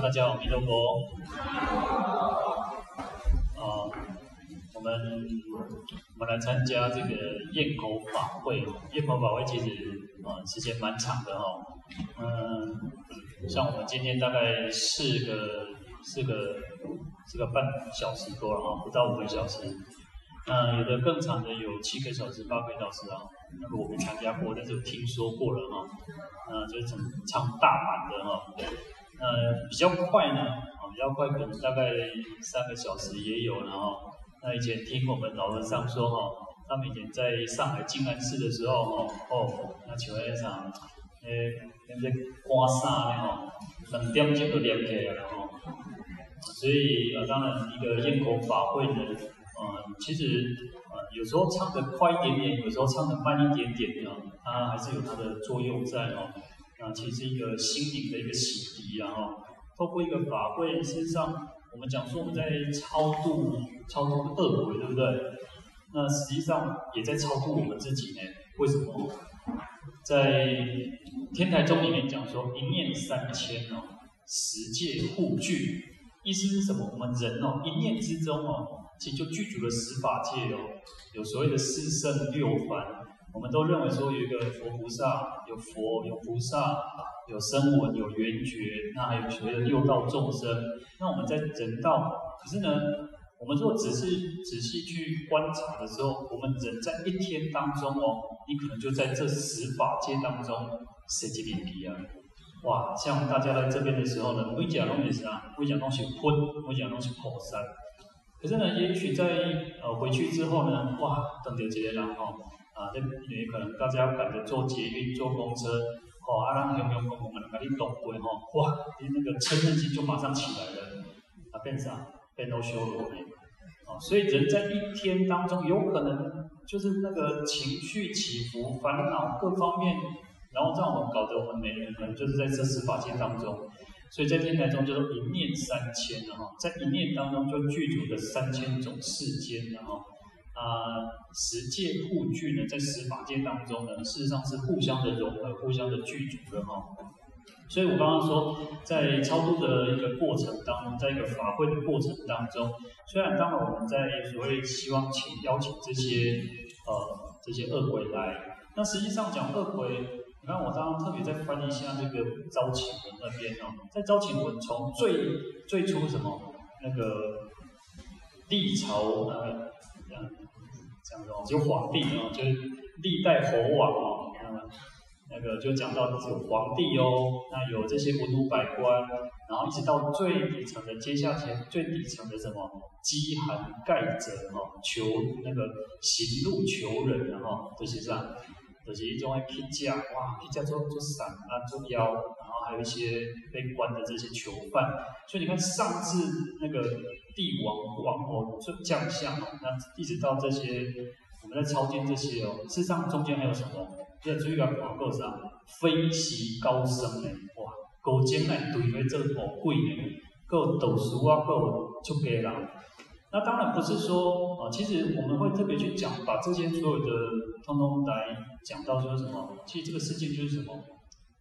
大家好，弥陀佛。啊，我们我们来参加这个焰口法会。焰口法会其实啊时间蛮长的哈。嗯，像我们今天大概四个四个四个半小时多了哈，不到五个小时。嗯，有的更长的有七个小时、八个小时啊。那个我没参加过，但是听说过了哈。嗯，就是唱唱大版的哈。呃，比较快呢，啊，比较快，可能大概三个小时也有，然后，那以前听我们老和尚说哈，他们以前在上海静安寺的时候哈，哦，那请问一下，诶，那些刮痧的哈，两点钟就练起来了哈，所以呃，当然一个焰口法会呢，呃，其实呃，有时候唱得快一点点，有时候唱得慢一点点啊，它还是有它的作用在哦。啊，其实一个心灵的一个洗涤啊，哈，透过一个法会，身上我们讲说我们在超度超度恶鬼，对不对？那实际上也在超度我们自己呢。为什么？在天台宗里面讲说一念三千哦，十界互具，意思是什么？我们人哦，一念之中哦，其实就具足了十法界哦，有所谓的四圣六凡。我们都认为说有一个佛菩萨，有佛有菩萨，有声闻有缘觉，那还有所谓的六道众生。那我们在人道，可是呢，我们如果只是仔细去观察的时候，我们人在一天当中哦，你可能就在这十法界当中谁几点皮啊？哇，像大家来这边的时候呢，会讲东西是啊，会讲东西喷，会讲东西破山。可是呢，也许在呃回去之后呢，哇，等到这些人哦。啊，这也可能大家赶着坐捷运、坐公车，哦，啊，让雄雄猛猛的把你动过吼，哇，你那个嗔恨心就马上起来了，啊，变啥？变到修罗呢？啊，所以人在一天当中，有可能就是那个情绪起伏、烦恼各方面，然后让我们搞得我们每人可能就是在这十法界当中，所以在天台中就说一念三千的哈，在一念当中就具足了三千种世间的哈。啊，十界互具呢，在十法界当中呢，事实上是互相的融合、互相的具足的哈。所以我刚刚说，在超度的一个过程当中，在一个法会的过程当中，虽然当然我们在所谓希望请邀请这些呃这些恶鬼来，那实际上讲恶鬼，你看我刚刚特别在翻一下这个招请文那边哦，在招请文从最最初什么那个历朝那个。讲到，就皇帝哦，就是历代侯王哦，那个就讲到有皇帝哦，那有这些文武百官，然后一直到最底层的阶下签，最底层的什么饥寒盖者哈，求那个行路求人然后这些上，就是一种批价哇，批价做做散啊做妖，然后还有一些被关的这些囚犯，所以你看上至那个。帝王、王侯、将相哦，那一直到这些，我们在超荐这些哦，事实上中间还有什么？在这个广告上，飞席高升呢，哇，高尖来对为这个宝贵呢，够斗书啊，够就可以了。那当然不是说啊，其实我们会特别去讲，把这些所有的通通来讲到说什么？其实这个世界就是什么？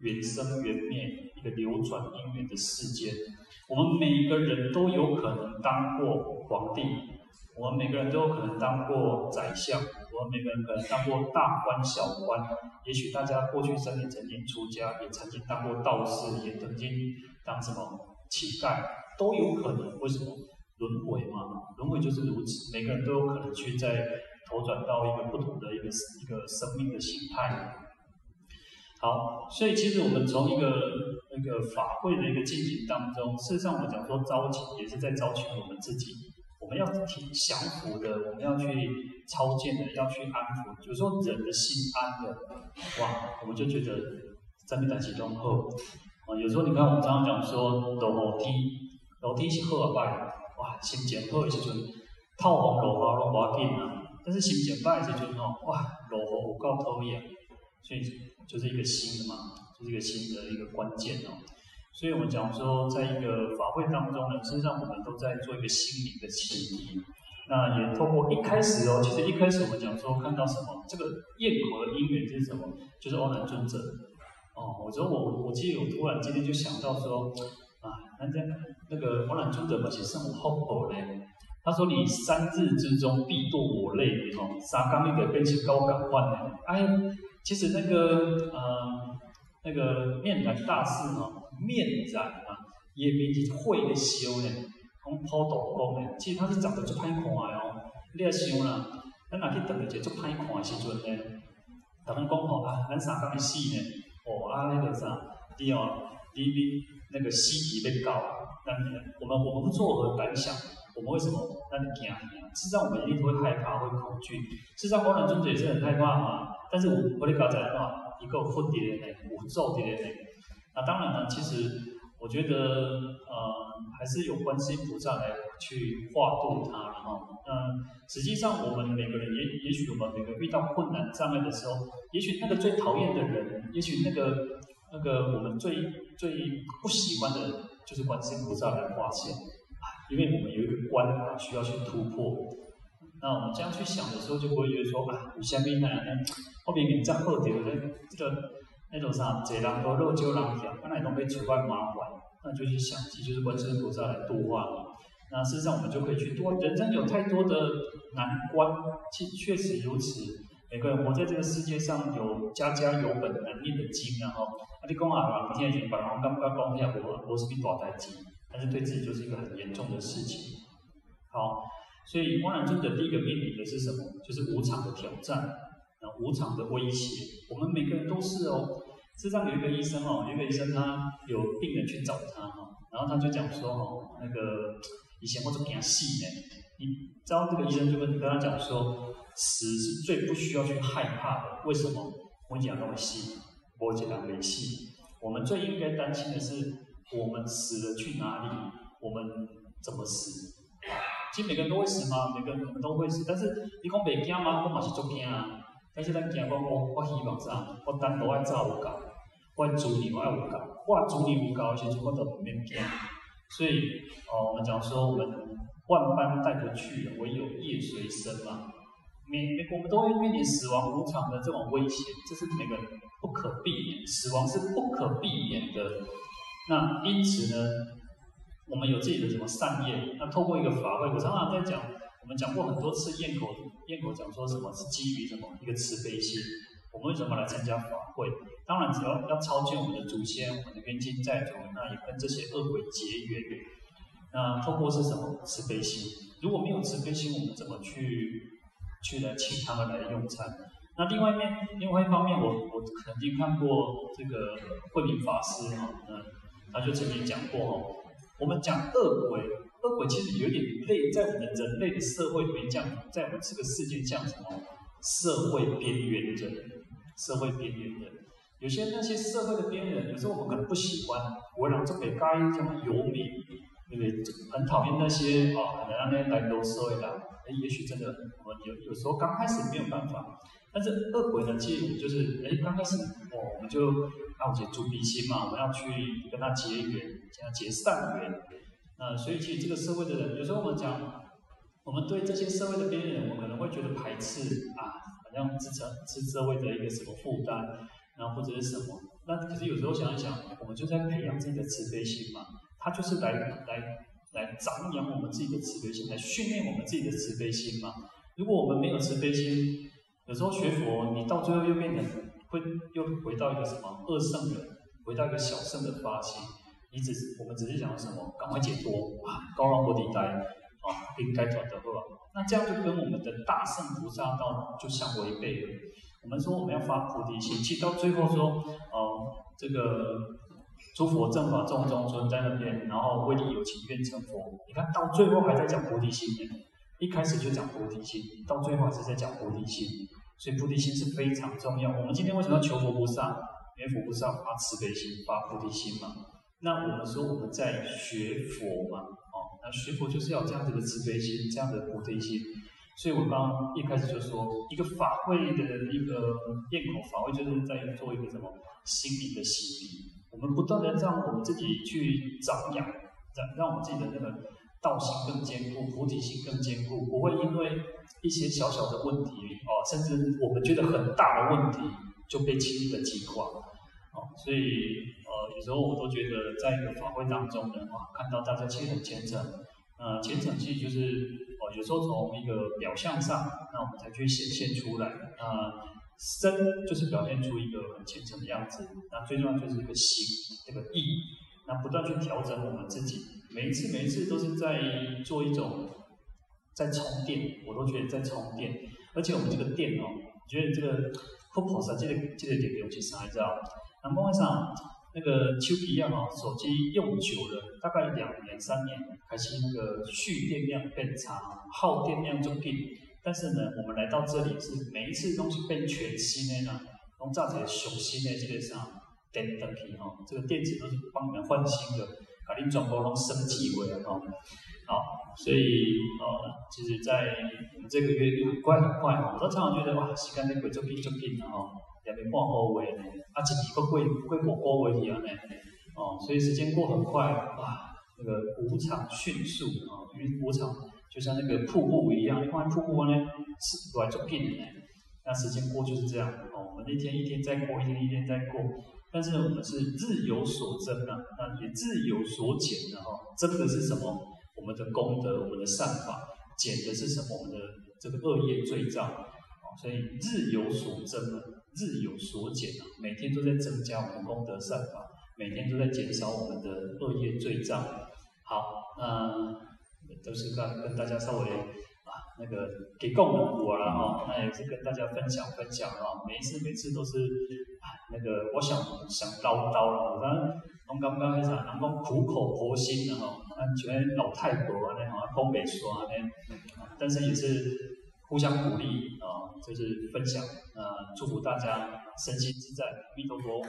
缘生缘灭，一个流转命运的世间。我们每一个人都有可能当过皇帝，我们每个人都有可能当过宰相，我们每个人可能当过大官小官。也许大家过去生也曾经出家，也曾经当过道士，也曾经当什么乞丐，都有可能。为什么？轮回嘛，轮回就是如此。每个人都有可能去在投转到一个不同的一个一个生命的形态。好，所以其实我们从一个那个法会的一个进行当中，事实上我们讲说招请也是在招请我们自己，我们要挺降伏的，我们要去超荐的，要去安抚，就是说人的心安了，哇，我们就觉得在那台启动后，啊，有时候你看我们常常讲说楼梯，楼梯是好啊拜，哇，心情好的时阵，透风落雨拢无要紧啊，但是心情歹的时阵哦，哇，落雨有够讨厌，所以。就是一个新的嘛，就是一个新的一个关键哦。所以我们讲说，在一个法会当中呢，实际上我们都在做一个心灵的洗涤。那也透过一开始哦，其实一开始我们讲说看到什么，这个焰口的因缘是什么？就是欧兰尊者哦。我说我我记得我突然今天就想到说啊，那在，那个欧兰尊者嘛，其实很厚厚嘞。他说：“你三日之中必堕我类，哦，三刚那个变成高感换的。哎，其实那个呃，那个面染大师哈，面染啊，也比你会的修呢，从抛斗功呢，其实他是长得就歹看哦。你要想啦，咱若去等一个就歹看的时阵呢？他们讲吼啊，咱三刚的死呢，哦啊那个啥，你哦，你你那个尸体被告，但我们我们不作何感想？”我们为什么让你惊？事实上，我们一定会害怕，会恐惧。事实上，光南尊者也是很害怕嘛。但是我我哋搞在的话，一个混叠的呢，五咒的呢。那当然呢，其实我觉得，呃，还是有观世菩萨来去化度它，然后，嗯，实际上我们每个人也也许我们每个遇到困难障碍的时候，也许那个最讨厌的人，也许那个那个我们最最不喜欢的人，就是观世音菩萨来化现。因为我们有一个关卡需要去突破，那我们这样去想的时候，就不会觉得说啊，你下面那后面你这样后头的这个那种啥，贼人多肉就狼咬，那种被处罚麻烦，那就去想，其实就是观世音菩萨来度化你。那事实上我们就可以去多。人生有太多的难关，其确实如此。每个人活在这个世界上，有家家有本难念的经，然后啊，你讲啊，明天就把人刚刚讲一下，我我是比大代志。但是对自己就是一个很严重的事情。好，所以光南尊者第一个面临的是什么？就是无常的挑战，然后无常的威胁。我们每个人都是哦。世上有一个医生哦，有一个医生他有病人去找他哈，然后他就讲说哦，那个以前我怎么讲死呢？你知道这个医生就跟跟他讲说，死是最不需要去害怕的。为什么？我讲那么细，我讲那么细。我们最应该担心的是。我们死了去哪里？我们怎么死？其实每个人都会死吗？每个人可能都会死，但是你讲别惊吗？我嘛是做惊啊！但是咱惊讲我，我希望啥？我单独爱照有够，我主你我爱有够，我主你有够，其实我都不免惊。所以哦，我们讲说，我们万般带不去，唯有业随身嘛。每每我们都会面临死亡无常的这种威胁，这是每个人不可避免，死亡是不可避免的。那因此呢，我们有自己的什么善业？那透过一个法会，我常常在讲，我们讲过很多次，咽口咽口讲说什么是基于什么一个慈悲心？我们为什么来参加法会？当然，只要要超荐我们的祖先，我们的冤亲债主，那也跟这些恶鬼结缘。那透过是什么慈悲心？如果没有慈悲心，我们怎么去去来请他们来用餐？那另外一面，另外一方面，我我曾经看过这个慧敏法师哈，嗯。他就曾经讲过哦，我们讲恶鬼，恶鬼其实有点类在我们人类的社会里面讲，在我们这个世界讲什么？社会边缘人，社会边缘人，有些那些社会的边缘人，有时候我们可能不喜欢，我让这边该这么游民，对不对？很讨厌那些啊，可能让那些来都社会的，也许真的我有有时候刚开始没有办法，但是恶鬼的介入就是，哎，刚开始哦，我们就。要结助比心嘛，我们要去跟他结缘，跟他结善缘。那所以其实这个社会的人，有时候我们讲，我们对这些社会的边缘人，我们可能会觉得排斥啊，好像支撑是社会的一个什么负担，然后或者是什么。那可是有时候想一想，我们就在培养自己的慈悲心嘛，他就是来来来张扬我们自己的慈悲心，来训练我们自己的慈悲心嘛。如果我们没有慈悲心，有时候学佛，你到最后又变成。会又回到一个什么恶圣人，回到一个小圣的发心，你只是我们只是想要什么，赶快解脱啊，高让菩提呆啊，不应该转得吧？那这样就跟我们的大圣菩萨道就相违背了。我们说我们要发菩提心，其实到最后说哦、这个诸佛正法众中尊在那边，然后为你有情愿成佛。你看到最后还在讲菩提心呢，一开始就讲菩提心，到最后还是在讲菩提心。所以菩提心是非常重要。我们今天为什么要求佛菩萨？因为佛菩萨发慈悲心，发菩提心嘛。那我们说我们在学佛嘛，哦，那学佛就是要这样子的慈悲心，这样的菩提心。所以我刚刚一开始就说，一个法会的一个咽口法会，就是在做一个什么心灵的洗涤。我们不断的让我们自己去长养，让让我们自己的那个道心更坚固，菩提心更坚固，不会因为。一些小小的问题哦，甚至我们觉得很大的问题就被轻易的击垮哦，所以呃，有时候我都觉得在一个法会当中呢，哇，看到大家其实很虔诚，呃，虔诚其实就是哦，有时候从一个表象上，那我们才去显现出来，那身就是表现出一个很虔诚的样子，那最重要就是一个心，这个意，那不断去调整我们自己，每一次每一次都是在做一种在充电，我都觉得在充电，而且我们这个电哦，我觉得这个佛菩萨这个这个点尤其是还知道，那梦上。那个丘皮一样哦，手机用久了，大概两年三年，开始那个蓄电量变差，耗电量就变。但是呢，我们来到这里是每一次东西变全新的呢，用这样子全新的基本上电灯皮哦，这个电池都是帮你们换新的，把你转播成升级回来哦。好，所以呃，其实，在我们这个月又很快很快哦，我都常常觉得哇，时间在过就变就变了哦。两年半个月呢，啊，一年过过过五个月去安尼，哦，所以时间过很快，哇，那个无常迅速啊，因为无常就像那个瀑布一样，你看瀑布呢是来就变的，那时间过就是这样，哦，我们一天一天在过，一天一天在过，但是我们是日有所增啊，那也日有所减的哈，增的是什么？我们的功德，我们的善法，减的是什么？我们的这个恶业罪障，所以日有所增啊。日有所减啊，每天都在增加我们的功德善法，每天都在减少我们的恶业罪障。好，那都是跟跟大家稍微那个给供我了哈，那也是跟大家分享分享啊。每一次每次都是那个我想想叨叨了，反正刚刚刚开始，然后苦口婆心的哈，觉得老太婆啊那种东北说啊那，但是也是。互相鼓励啊，就是分享，呃，祝福大家身心自在，弥陀佛。